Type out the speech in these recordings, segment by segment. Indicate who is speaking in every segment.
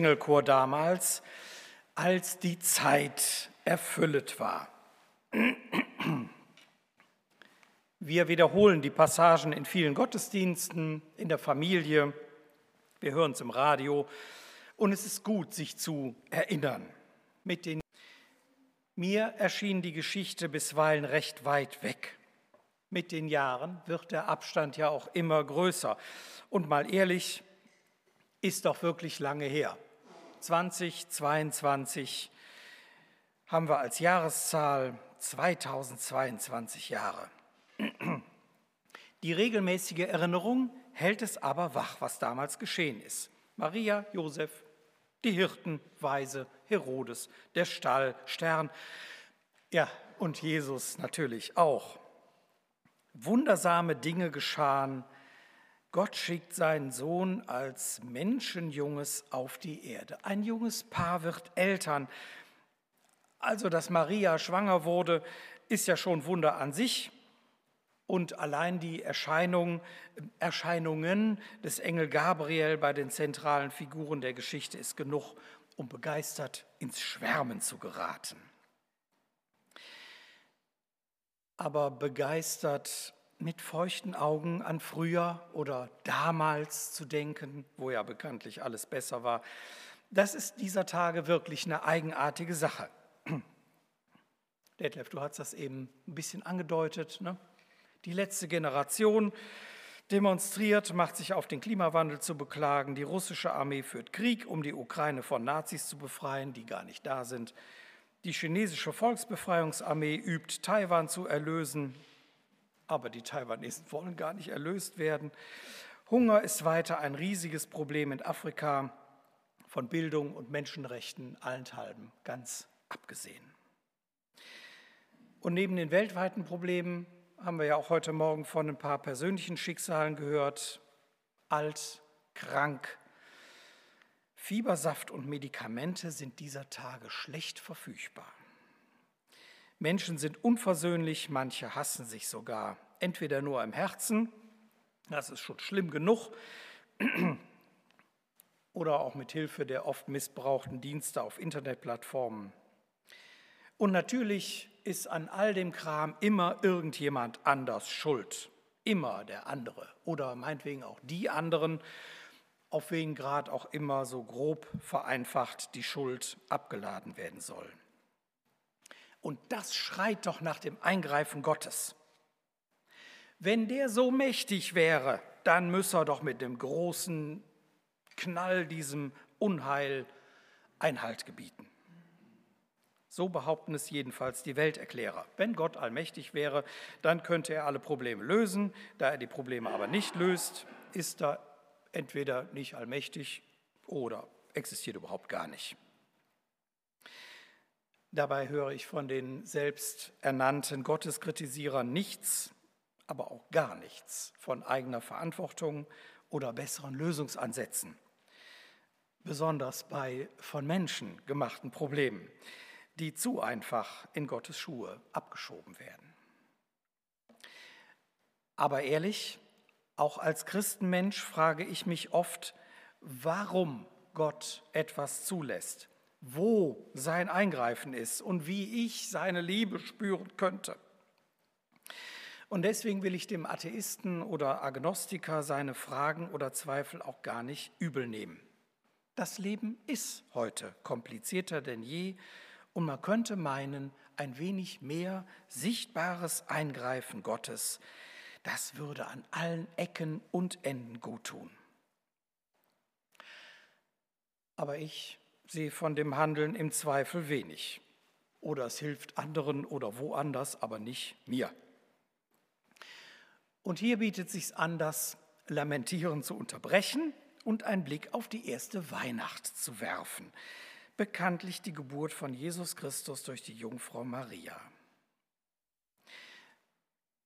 Speaker 1: Engelchor damals, als die Zeit erfüllet war. Wir wiederholen die Passagen in vielen Gottesdiensten, in der Familie, wir hören es im Radio und es ist gut, sich zu erinnern. Mit den Mir erschien die Geschichte bisweilen recht weit weg. Mit den Jahren wird der Abstand ja auch immer größer. Und mal ehrlich, ist doch wirklich lange her. 2022 haben wir als Jahreszahl 2022 Jahre. Die regelmäßige Erinnerung hält es aber wach, was damals geschehen ist. Maria, Josef, die Hirten, Weise, Herodes, der Stall, Stern, ja, und Jesus natürlich auch. Wundersame Dinge geschahen, Gott schickt seinen Sohn als Menschenjunges auf die Erde. Ein junges Paar wird Eltern. Also, dass Maria schwanger wurde, ist ja schon Wunder an sich. Und allein die Erscheinung, Erscheinungen des Engel Gabriel bei den zentralen Figuren der Geschichte ist genug, um begeistert ins Schwärmen zu geraten. Aber begeistert mit feuchten Augen an früher oder damals zu denken, wo ja bekanntlich alles besser war, das ist dieser Tage wirklich eine eigenartige Sache. Detlef, du hast das eben ein bisschen angedeutet. Ne? Die letzte Generation demonstriert, macht sich auf den Klimawandel zu beklagen. Die russische Armee führt Krieg, um die Ukraine von Nazis zu befreien, die gar nicht da sind. Die chinesische Volksbefreiungsarmee übt, Taiwan zu erlösen aber die Taiwanesen wollen gar nicht erlöst werden. Hunger ist weiter ein riesiges Problem in Afrika, von Bildung und Menschenrechten allenthalben ganz abgesehen. Und neben den weltweiten Problemen haben wir ja auch heute Morgen von ein paar persönlichen Schicksalen gehört. Alt, krank. Fiebersaft und Medikamente sind dieser Tage schlecht verfügbar. Menschen sind unversöhnlich, manche hassen sich sogar, entweder nur im Herzen, das ist schon schlimm genug, oder auch mit Hilfe der oft missbrauchten Dienste auf Internetplattformen. Und natürlich ist an all dem Kram immer irgendjemand anders schuld. Immer der andere oder meinetwegen auch die anderen, auf wen gerade auch immer so grob vereinfacht die Schuld abgeladen werden soll. Und das schreit doch nach dem Eingreifen Gottes. Wenn der so mächtig wäre, dann müsse er doch mit dem großen Knall diesem Unheil Einhalt gebieten. So behaupten es jedenfalls die Welterklärer. Wenn Gott allmächtig wäre, dann könnte er alle Probleme lösen. Da er die Probleme aber nicht löst, ist er entweder nicht allmächtig oder existiert überhaupt gar nicht. Dabei höre ich von den selbsternannten Gotteskritisierern nichts, aber auch gar nichts von eigener Verantwortung oder besseren Lösungsansätzen, besonders bei von Menschen gemachten Problemen, die zu einfach in Gottes Schuhe abgeschoben werden. Aber ehrlich, auch als Christenmensch frage ich mich oft, warum Gott etwas zulässt wo sein Eingreifen ist und wie ich seine Liebe spüren könnte. Und deswegen will ich dem Atheisten oder Agnostiker seine Fragen oder Zweifel auch gar nicht übel nehmen. Das Leben ist heute komplizierter denn je und man könnte meinen, ein wenig mehr sichtbares Eingreifen Gottes, das würde an allen Ecken und Enden gut tun. Aber ich sie von dem Handeln im Zweifel wenig. Oder es hilft anderen oder woanders, aber nicht mir. Und hier bietet sich an, das Lamentieren zu unterbrechen und einen Blick auf die erste Weihnacht zu werfen. Bekanntlich die Geburt von Jesus Christus durch die Jungfrau Maria.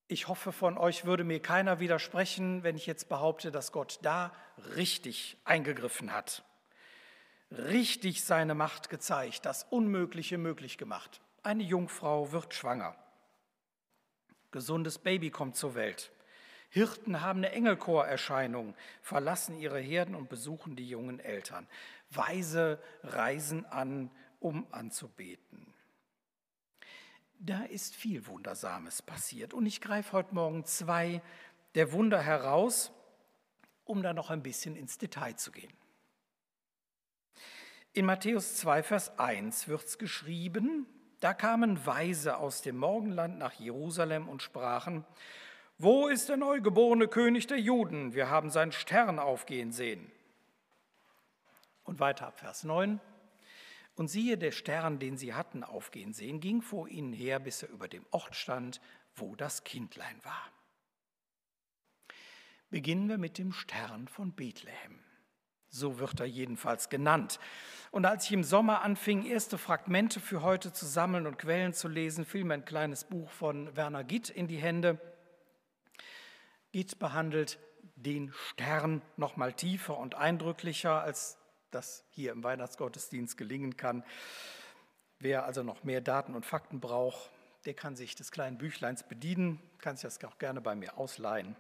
Speaker 1: Ich hoffe, von euch würde mir keiner widersprechen, wenn ich jetzt behaupte, dass Gott da richtig eingegriffen hat richtig seine Macht gezeigt, das Unmögliche möglich gemacht. Eine Jungfrau wird schwanger. Gesundes Baby kommt zur Welt. Hirten haben eine Engelchorerscheinung, verlassen ihre Herden und besuchen die jungen Eltern. Weise reisen an, um anzubeten. Da ist viel Wundersames passiert und ich greife heute Morgen zwei der Wunder heraus, um da noch ein bisschen ins Detail zu gehen. In Matthäus 2, Vers 1 wird es geschrieben, da kamen Weise aus dem Morgenland nach Jerusalem und sprachen, wo ist der neugeborene König der Juden? Wir haben seinen Stern aufgehen sehen. Und weiter ab Vers 9. Und siehe, der Stern, den sie hatten aufgehen sehen, ging vor ihnen her, bis er über dem Ort stand, wo das Kindlein war. Beginnen wir mit dem Stern von Bethlehem. So wird er jedenfalls genannt. Und als ich im Sommer anfing, erste Fragmente für heute zu sammeln und Quellen zu lesen, fiel mir ein kleines Buch von Werner Gitt in die Hände. Gitt behandelt den Stern noch mal tiefer und eindrücklicher, als das hier im Weihnachtsgottesdienst gelingen kann. Wer also noch mehr Daten und Fakten braucht, der kann sich des kleinen Büchleins bedienen, kann sich das auch gerne bei mir ausleihen.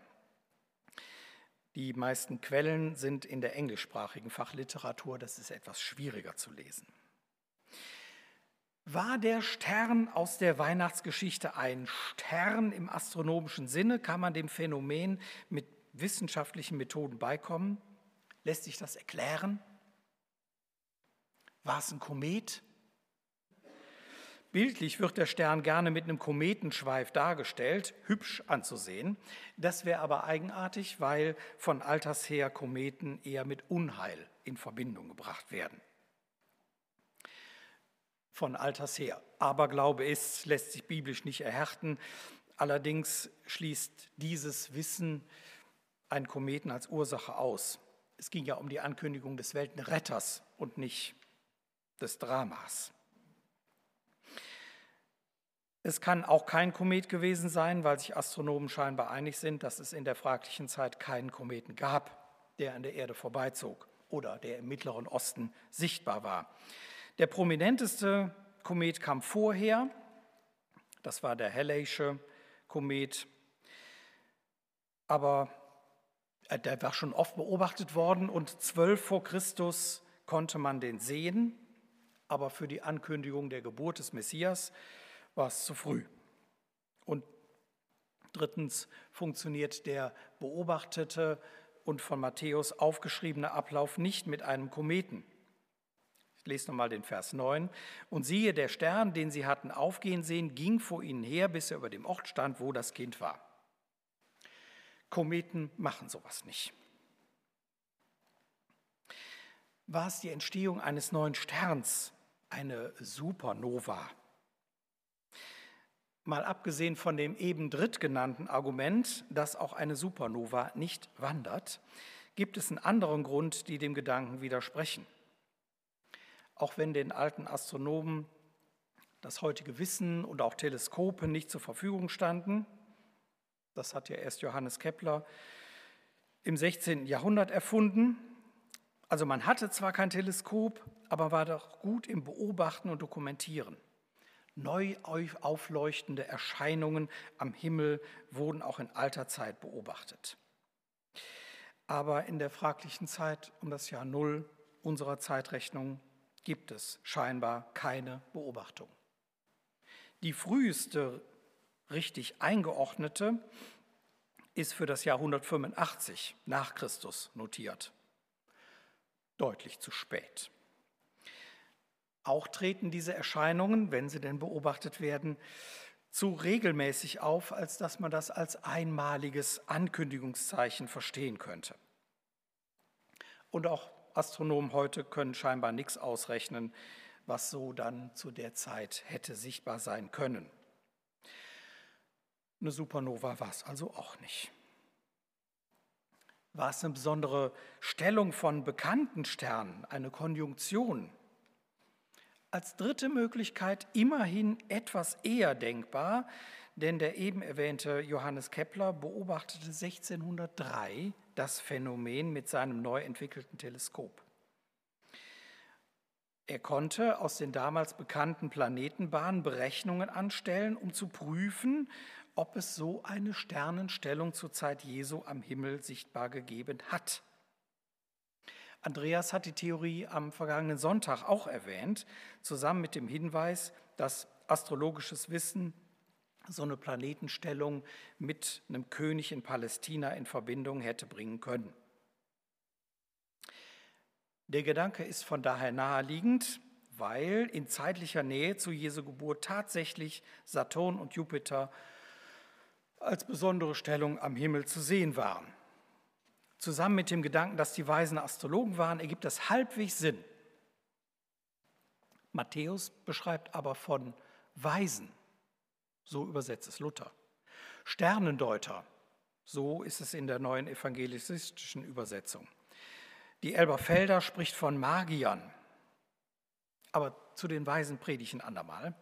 Speaker 1: Die meisten Quellen sind in der englischsprachigen Fachliteratur, das ist etwas schwieriger zu lesen. War der Stern aus der Weihnachtsgeschichte ein Stern im astronomischen Sinne? Kann man dem Phänomen mit wissenschaftlichen Methoden beikommen? Lässt sich das erklären? War es ein Komet? Bildlich wird der Stern gerne mit einem Kometenschweif dargestellt, hübsch anzusehen. Das wäre aber eigenartig, weil von alters her Kometen eher mit Unheil in Verbindung gebracht werden von alters her. Aber Glaube ist, lässt sich biblisch nicht erhärten. Allerdings schließt dieses Wissen einen Kometen als Ursache aus. Es ging ja um die Ankündigung des Weltenretters und nicht des Dramas. Es kann auch kein Komet gewesen sein, weil sich Astronomen scheinbar einig sind, dass es in der fraglichen Zeit keinen Kometen gab, der an der Erde vorbeizog oder der im Mittleren Osten sichtbar war. Der prominenteste Komet kam vorher, das war der Halley'sche Komet, aber äh, der war schon oft beobachtet worden und zwölf vor Christus konnte man den sehen, aber für die Ankündigung der Geburt des Messias war es zu früh. Und drittens funktioniert der beobachtete und von Matthäus aufgeschriebene Ablauf nicht mit einem Kometen. Ich lese nochmal den Vers 9. Und siehe, der Stern, den sie hatten aufgehen sehen, ging vor ihnen her, bis er über dem Ort stand, wo das Kind war. Kometen machen sowas nicht. War es die Entstehung eines neuen Sterns, eine Supernova? Mal abgesehen von dem eben drittgenannten Argument, dass auch eine Supernova nicht wandert, gibt es einen anderen Grund, die dem Gedanken widersprechen auch wenn den alten Astronomen das heutige Wissen und auch Teleskope nicht zur Verfügung standen. Das hat ja erst Johannes Kepler im 16. Jahrhundert erfunden. Also man hatte zwar kein Teleskop, aber war doch gut im Beobachten und Dokumentieren. Neu aufleuchtende Erscheinungen am Himmel wurden auch in alter Zeit beobachtet. Aber in der fraglichen Zeit um das Jahr Null unserer Zeitrechnung gibt es scheinbar keine Beobachtung. Die früheste richtig eingeordnete ist für das Jahr 185 nach Christus notiert. Deutlich zu spät. Auch treten diese Erscheinungen, wenn sie denn beobachtet werden, zu regelmäßig auf, als dass man das als einmaliges Ankündigungszeichen verstehen könnte. Und auch Astronomen heute können scheinbar nichts ausrechnen, was so dann zu der Zeit hätte sichtbar sein können. Eine Supernova war es also auch nicht. War es eine besondere Stellung von bekannten Sternen, eine Konjunktion? Als dritte Möglichkeit immerhin etwas eher denkbar, denn der eben erwähnte Johannes Kepler beobachtete 1603 das Phänomen mit seinem neu entwickelten Teleskop. Er konnte aus den damals bekannten Planetenbahnen Berechnungen anstellen, um zu prüfen, ob es so eine Sternenstellung zur Zeit Jesu am Himmel sichtbar gegeben hat. Andreas hat die Theorie am vergangenen Sonntag auch erwähnt, zusammen mit dem Hinweis, dass astrologisches Wissen so eine Planetenstellung mit einem König in Palästina in Verbindung hätte bringen können. Der Gedanke ist von daher naheliegend, weil in zeitlicher Nähe zu Jesu Geburt tatsächlich Saturn und Jupiter als besondere Stellung am Himmel zu sehen waren. Zusammen mit dem Gedanken, dass die Weisen Astrologen waren, ergibt das halbwegs Sinn. Matthäus beschreibt aber von Weisen, so übersetzt es Luther. Sternendeuter, so ist es in der neuen evangelistischen Übersetzung. Die Elberfelder spricht von Magiern, aber zu den Weisen predige ich ein andermal.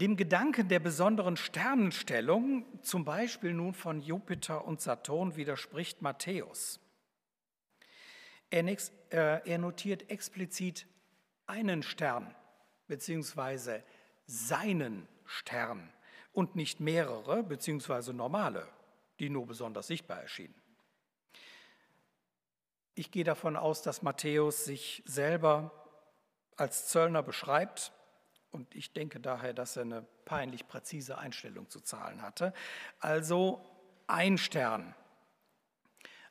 Speaker 1: Dem Gedanken der besonderen Sternenstellung, zum Beispiel nun von Jupiter und Saturn, widerspricht Matthäus. Er, äh, notiert explizit einen Stern, beziehungsweise seinen Stern und nicht mehrere, beziehungsweise normale, die nur besonders sichtbar erschienen. Ich gehe davon aus, dass Matthäus sich selber als Zöllner beschreibt und ich denke daher, dass er eine peinlich präzise Einstellung zu Zahlen hatte. Also ein Stern.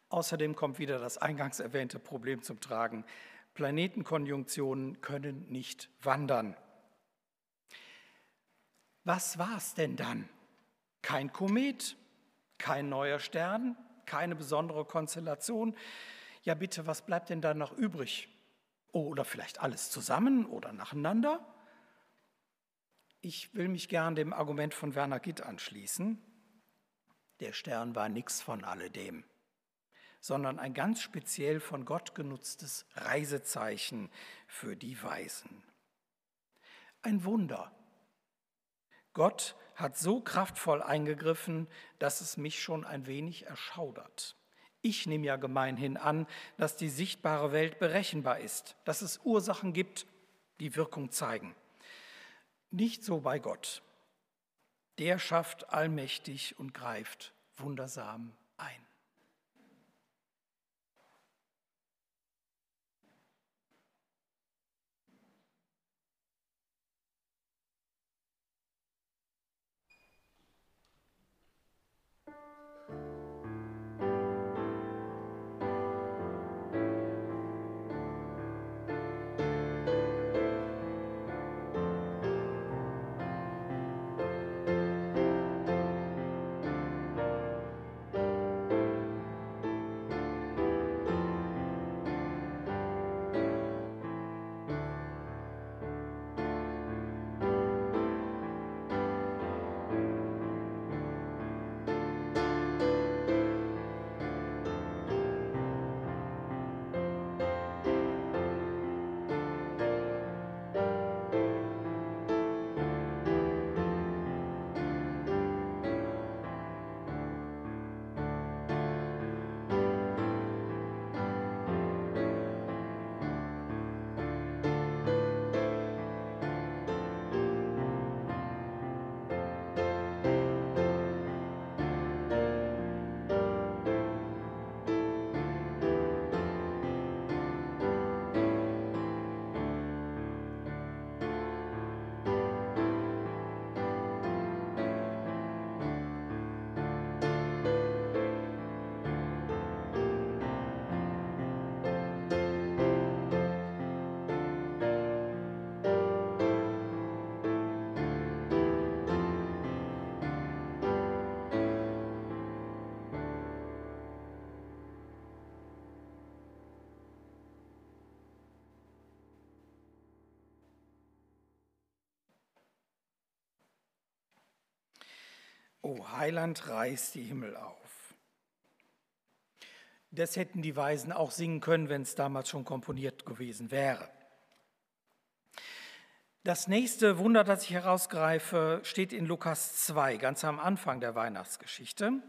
Speaker 1: Außerdem kommt wieder das eingangs erwähnte Problem zum Tragen. Planetenkonjunktionen können nicht wandern. Was war es denn dann? Kein Komet, kein neuer Stern, keine besondere Konstellation. Ja bitte, was bleibt denn dann noch übrig? Oder vielleicht alles zusammen oder nacheinander? Ich will mich gern dem Argument von Werner Gitt anschließen. Der Stern war nichts von alledem, sondern ein ganz speziell von Gott genutztes Reisezeichen für die Weisen. Ein Wunder. Gott hat so kraftvoll eingegriffen, dass es mich schon ein wenig erschaudert. Ich nehme ja gemeinhin an, dass die sichtbare Welt berechenbar ist, dass es Ursachen gibt, die Wirkung zeigen. Nicht so bei Gott. Der schafft allmächtig und greift wundersam ein. O Heiland, reiß die Himmel auf. Das hätten die Weisen auch singen können, wenn es damals schon komponiert gewesen wäre. Das nächste Wunder, das ich herausgreife, steht in Lukas 2, ganz am Anfang der Weihnachtsgeschichte.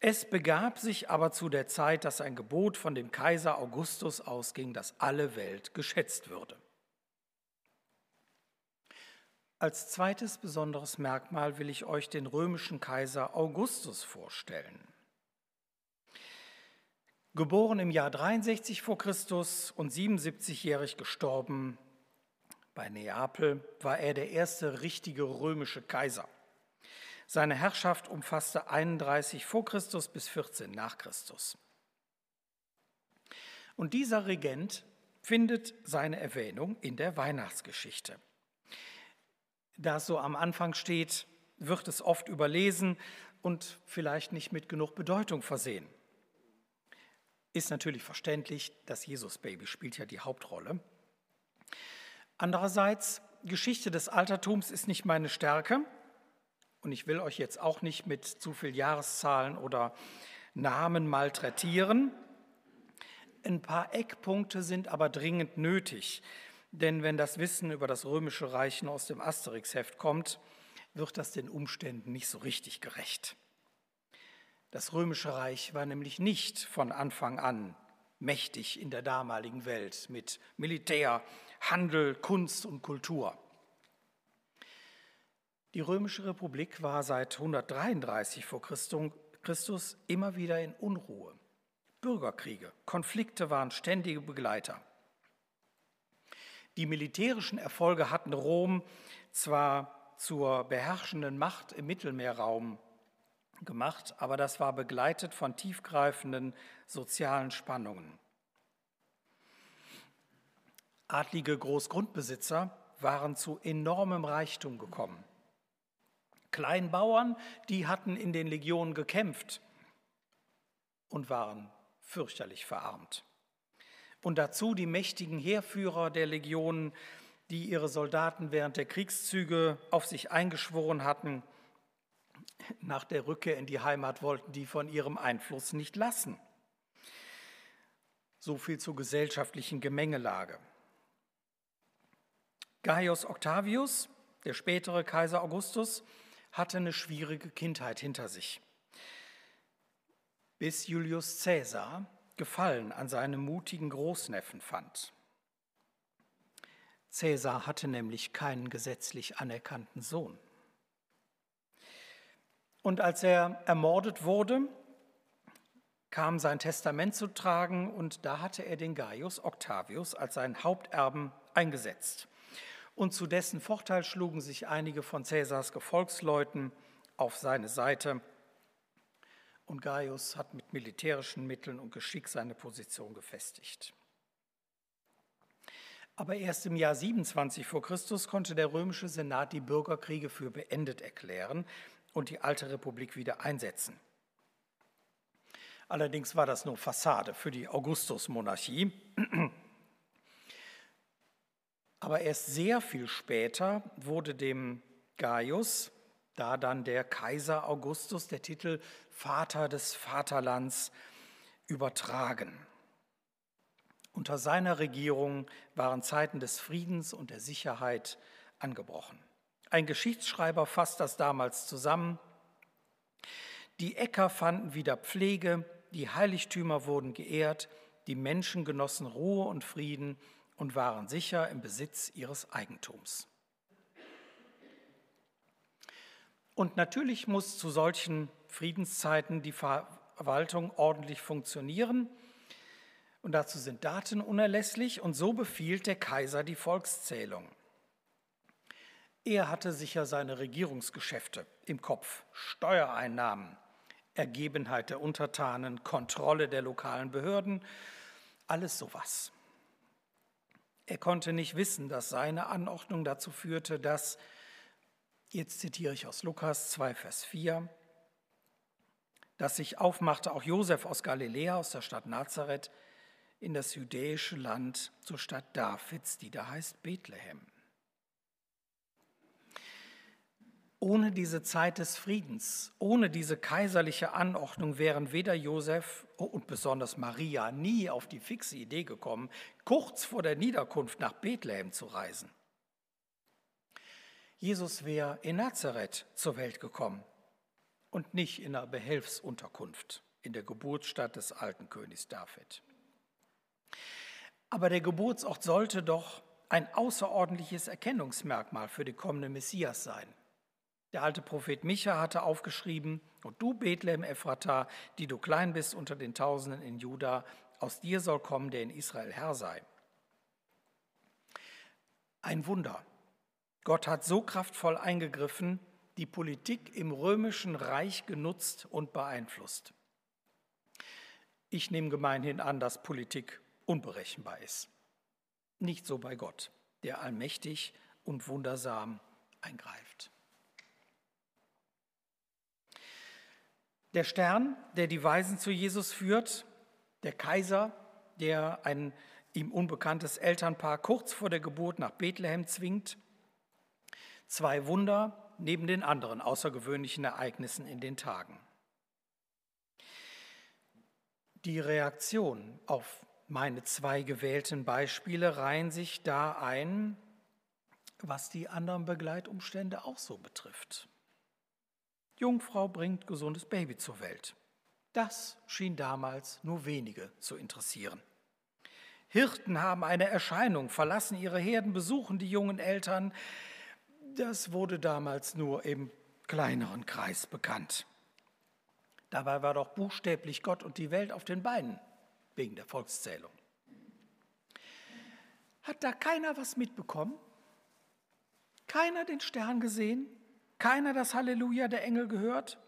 Speaker 1: Es begab sich aber zu der Zeit, dass ein Gebot von dem Kaiser Augustus ausging, dass alle Welt geschätzt würde. Als zweites besonderes Merkmal will ich euch den römischen Kaiser Augustus vorstellen. Geboren im Jahr 63 vor Christus und 77-jährig gestorben bei Neapel, war er der erste richtige römische Kaiser. Seine Herrschaft umfasste 31 vor Christus bis 14 nach Christus. Und dieser Regent findet seine Erwähnung in der Weihnachtsgeschichte. Da es so am Anfang steht, wird es oft überlesen und vielleicht nicht mit genug Bedeutung versehen. Ist natürlich verständlich, das Jesusbaby spielt ja die Hauptrolle. Andererseits, Geschichte des Altertums ist nicht meine Stärke und ich will euch jetzt auch nicht mit zu viel Jahreszahlen oder Namen malträtieren. Ein paar Eckpunkte sind aber dringend nötig, denn wenn das Wissen über das römische Reich aus dem Asterix-Heft kommt, wird das den Umständen nicht so richtig gerecht. Das römische Reich war nämlich nicht von Anfang an mächtig in der damaligen Welt mit Militär, Handel, Kunst und Kultur. Die römische Republik war seit 133 vor Christus immer wieder in Unruhe. Bürgerkriege, Konflikte waren ständige Begleiter. Die militärischen Erfolge hatten Rom zwar zur beherrschenden Macht im Mittelmeerraum gemacht, aber das war begleitet von tiefgreifenden sozialen Spannungen. Adlige Großgrundbesitzer waren zu enormem Reichtum gekommen. Kleinbauern, die hatten in den Legionen gekämpft und waren fürchterlich verarmt. Und dazu die mächtigen Heerführer der Legionen, die ihre Soldaten während der Kriegszüge auf sich eingeschworen hatten, nach der Rückkehr in die Heimat wollten die von ihrem Einfluss nicht lassen. So viel zur gesellschaftlichen Gemengelage. Gaius Octavius, der spätere Kaiser Augustus, hatte eine schwierige Kindheit hinter sich bis Julius Caesar Gefallen an seinem mutigen Großneffen fand. Caesar hatte nämlich keinen gesetzlich anerkannten Sohn. Und als er ermordet wurde, kam sein Testament zu tragen und da hatte er den Gaius Octavius als seinen Haupterben eingesetzt. Und zu dessen Vorteil schlugen sich einige von Caesars Gefolgsleuten auf seine Seite und Gaius hat mit militärischen Mitteln und Geschick seine Position gefestigt. Aber erst im Jahr 27 vor Christus konnte der römische Senat die Bürgerkriege für beendet erklären und die alte Republik wieder einsetzen. Allerdings war das nur Fassade für die Augustusmonarchie. Aber erst sehr viel später wurde dem Gaius da dann der Kaiser Augustus der Titel Vater des Vaterlands übertragen. Unter seiner Regierung waren Zeiten des Friedens und der Sicherheit angebrochen. Ein Geschichtsschreiber fasst das damals zusammen. Die Äcker fanden wieder Pflege, die Heiligtümer wurden geehrt, die Menschen genossen Ruhe und Frieden und waren sicher im Besitz ihres Eigentums. Und natürlich muss zu solchen Friedenszeiten die Verwaltung ordentlich funktionieren. Und dazu sind Daten unerlässlich. Und so befiehlt der Kaiser die Volkszählung. Er hatte sicher seine Regierungsgeschäfte im Kopf, Steuereinnahmen, Ergebenheit der Untertanen, Kontrolle der lokalen Behörden, alles sowas. Er konnte nicht wissen, dass seine Anordnung dazu führte, dass Jetzt zitiere ich aus Lukas 2, Vers 4, dass sich aufmachte auch Josef aus Galiläa, aus der Stadt Nazareth, in das jüdische Land zur Stadt Davids, die da heißt Bethlehem. Ohne diese Zeit des Friedens, ohne diese kaiserliche Anordnung wären weder Josef und besonders Maria nie auf die fixe Idee gekommen, kurz vor der Niederkunft nach Bethlehem zu reisen. Jesus wäre in Nazareth zur Welt gekommen und nicht in einer Behelfsunterkunft in der Geburtsstadt des alten Königs David. Aber der Geburtsort sollte doch ein außerordentliches Erkennungsmerkmal für den kommenden Messias sein. Der alte Prophet Micha hatte aufgeschrieben, und du Bethlehem Ephrata, die du klein bist unter den Tausenden in Juda, aus dir soll kommen, der in Israel Herr sei. Ein Wunder. Gott hat so kraftvoll eingegriffen, die Politik im römischen Reich genutzt und beeinflusst. Ich nehme gemeinhin an, dass Politik unberechenbar ist. Nicht so bei Gott, der allmächtig und wundersam eingreift. Der Stern, der die Weisen zu Jesus führt, der Kaiser, der ein ihm unbekanntes Elternpaar kurz vor der Geburt nach Bethlehem zwingt, zwei Wunder neben den anderen außergewöhnlichen Ereignissen in den Tagen. Die Reaktion auf meine zwei gewählten Beispiele reihen sich da ein, was die anderen Begleitumstände auch so betrifft. Jungfrau bringt gesundes Baby zur Welt. Das schien damals nur wenige zu interessieren. Hirten haben eine Erscheinung, verlassen ihre Herden, besuchen die jungen Eltern. Das wurde damals nur im kleineren Kreis bekannt. Dabei war doch buchstäblich Gott und die Welt auf den Beinen wegen der Volkszählung. Hat da keiner was mitbekommen? Keiner den Stern gesehen? Keiner das Halleluja der Engel gehört?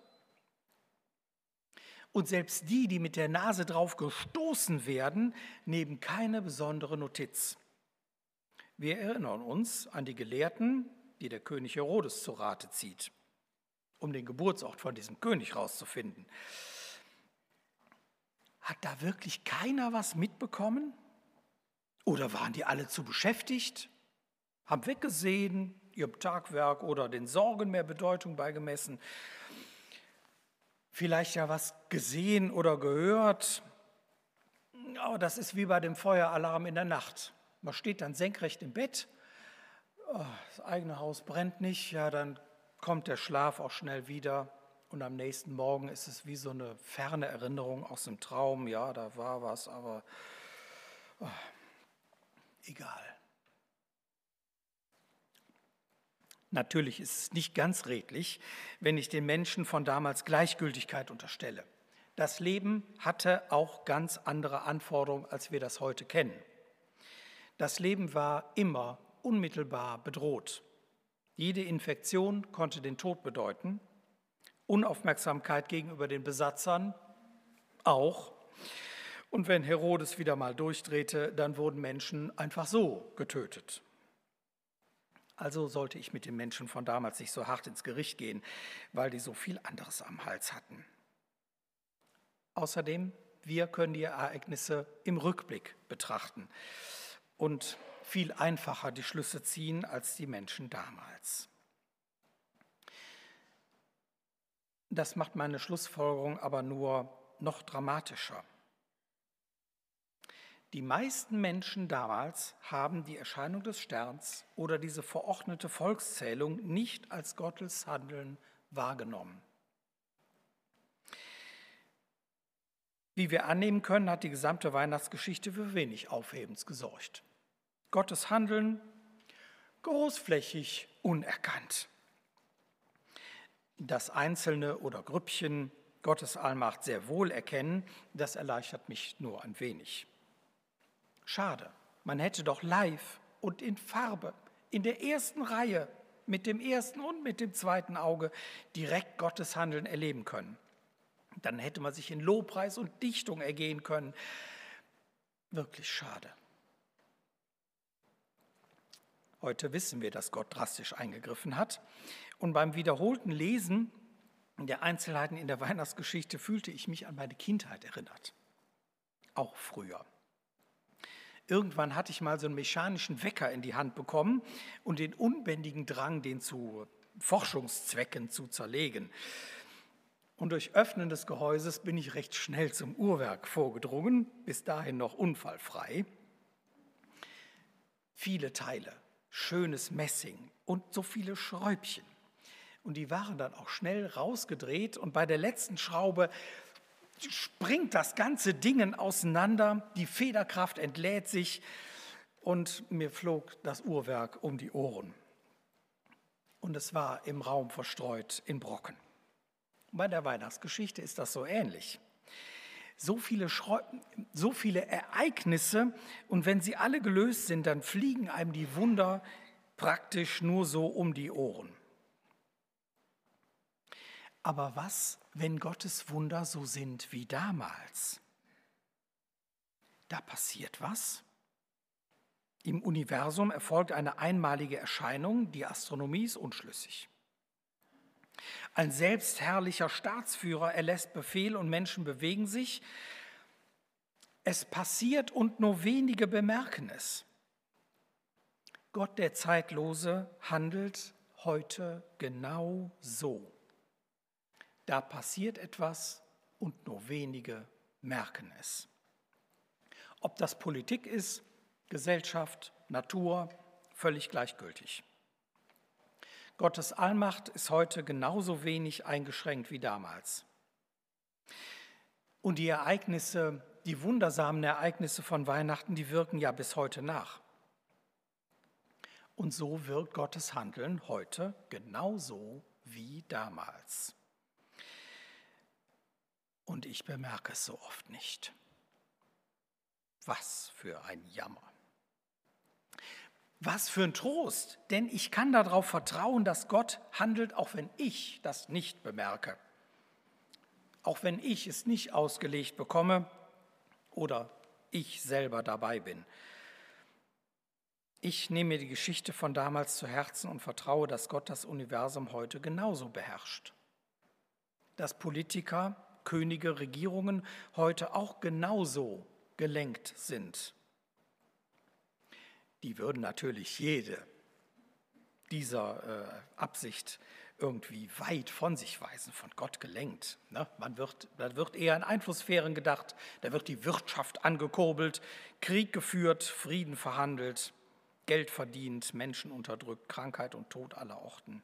Speaker 1: Und selbst die, die mit der Nase drauf gestoßen werden, nehmen keine besondere Notiz. Wir erinnern uns an die Gelehrten, die der König Herodes zu Rate zieht um den Geburtsort von diesem König rauszufinden. Hat da wirklich keiner was mitbekommen? Oder waren die alle zu beschäftigt? Haben weggesehen, ihrem Tagwerk oder den Sorgen mehr Bedeutung beigemessen? Vielleicht ja was gesehen oder gehört? Aber das ist wie bei dem Feueralarm in der Nacht. Man steht dann senkrecht im Bett, das eigene Haus brennt nicht, ja, dann kommt der Schlaf auch schnell wieder und am nächsten Morgen ist es wie so eine ferne Erinnerung aus dem Traum. Ja, da war was, aber oh, egal. Natürlich ist es nicht ganz redlich, wenn ich den Menschen von damals Gleichgültigkeit unterstelle. Das Leben hatte auch ganz andere Anforderungen, als wir das heute kennen. Das Leben war immer unmittelbar bedroht. Jede Infektion konnte den Tod bedeuten, Unaufmerksamkeit gegenüber den Besatzern auch. Und wenn Herodes wieder mal durchdrehte, dann wurden Menschen einfach so getötet. Also sollte ich mit den Menschen von damals nicht so hart ins Gericht gehen, weil die so viel anderes am Hals hatten. Außerdem, wir können die Ereignisse im Rückblick betrachten und viel einfacher die Schlüsse ziehen als die Menschen damals. Das macht meine Schlussfolgerung aber nur noch dramatischer. Die meisten Menschen damals haben die Erscheinung des Sterns oder diese verordnete Volkszählung nicht als Gottes Handeln wahrgenommen. Wie wir annehmen können, hat die gesamte Weihnachtsgeschichte für wenig Aufhebens gesorgt. Gottes Handeln großflächig unerkannt. Dass Einzelne oder Grüppchen Gottes Allmacht sehr wohl erkennen, das erleichtert mich nur ein wenig. Schade, man hätte doch live und in Farbe, in der ersten Reihe, mit dem ersten und mit dem zweiten Auge direkt Gottes Handeln erleben können. Dann hätte man sich in Lobpreis und Dichtung ergehen können. Wirklich schade. Heute wissen wir, dass Gott drastisch eingegriffen hat. Und beim wiederholten Lesen der Einzelheiten in der Weihnachtsgeschichte fühlte ich mich an meine Kindheit erinnert. Auch früher. Irgendwann hatte ich mal so einen mechanischen Wecker in die Hand bekommen und den unbändigen Drang, den zu Forschungszwecken zu zerlegen. Und durch Öffnen des Gehäuses bin ich recht schnell zum Uhrwerk vorgedrungen, bis dahin noch unfallfrei. Viele Teile, schönes Messing und so viele Schräubchen. Und die waren dann auch schnell rausgedreht und bei der letzten Schraube springt das ganze Ding auseinander, die Federkraft entlädt sich und mir flog das Uhrwerk um die Ohren. Und es war im Raum verstreut in Brocken. Bei der Weihnachtsgeschichte ist das so ähnlich. So viele, so viele Ereignisse und wenn sie alle gelöst sind, dann fliegen einem die Wunder praktisch nur so um die Ohren. Aber was, wenn Gottes Wunder so sind wie damals? Da passiert was. Im Universum erfolgt eine einmalige Erscheinung, die Astronomie ist unschlüssig. Ein selbstherrlicher Staatsführer erlässt Befehl und Menschen bewegen sich. Es passiert und nur wenige bemerken es. Gott der Zeitlose handelt heute genau so. Da passiert etwas und nur wenige merken es. Ob das Politik ist, Gesellschaft, Natur, völlig gleichgültig. Gottes Allmacht ist heute genauso wenig eingeschränkt wie damals. Und die Ereignisse, die wundersamen Ereignisse von Weihnachten, die wirken ja bis heute nach. Und so wirkt Gottes Handeln heute genauso wie damals. Und ich bemerke es so oft nicht. Was für ein Jammer. Was für ein Trost, denn ich kann darauf vertrauen, dass Gott handelt, auch wenn ich das nicht bemerke. Auch wenn ich es nicht ausgelegt bekomme oder ich selber dabei bin. Ich nehme mir die Geschichte von damals zu Herzen und vertraue, dass Gott das Universum heute genauso beherrscht. Dass Politiker, Könige, Regierungen heute auch genauso gelenkt sind die würden natürlich jede dieser äh, Absicht irgendwie weit von sich weisen, von Gott gelenkt. Ne? Man wird, da wird eher an Einflusssphären gedacht, da wird die Wirtschaft angekurbelt, Krieg geführt, Frieden verhandelt, Geld verdient, Menschen unterdrückt, Krankheit und Tod aller Orten.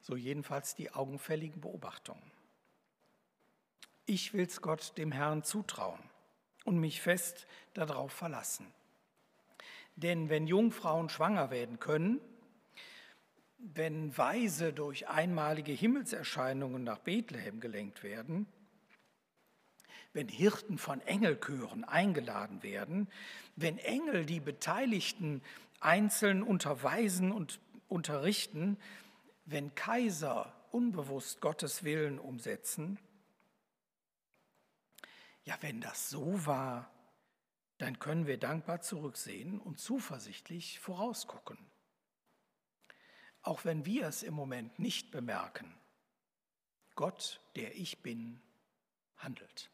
Speaker 1: So jedenfalls die augenfälligen Beobachtungen. Ich will es Gott, dem Herrn, zutrauen und mich fest darauf verlassen. Denn wenn Jungfrauen schwanger werden können, wenn Weise durch einmalige Himmelserscheinungen nach Bethlehem gelenkt werden, wenn Hirten von Engelchören eingeladen werden, wenn Engel die Beteiligten einzeln unterweisen und unterrichten, wenn Kaiser unbewusst Gottes Willen umsetzen, ja, wenn das so war, dann können wir dankbar zurücksehen und zuversichtlich vorausgucken. Auch wenn wir es im Moment nicht bemerken, Gott, der ich bin, handelt.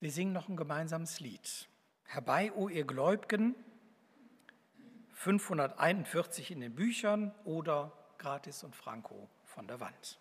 Speaker 1: Wir singen noch ein gemeinsames Lied. Herbei, o ihr Gläubigen, 541 in den Büchern oder gratis und franco von der Wand.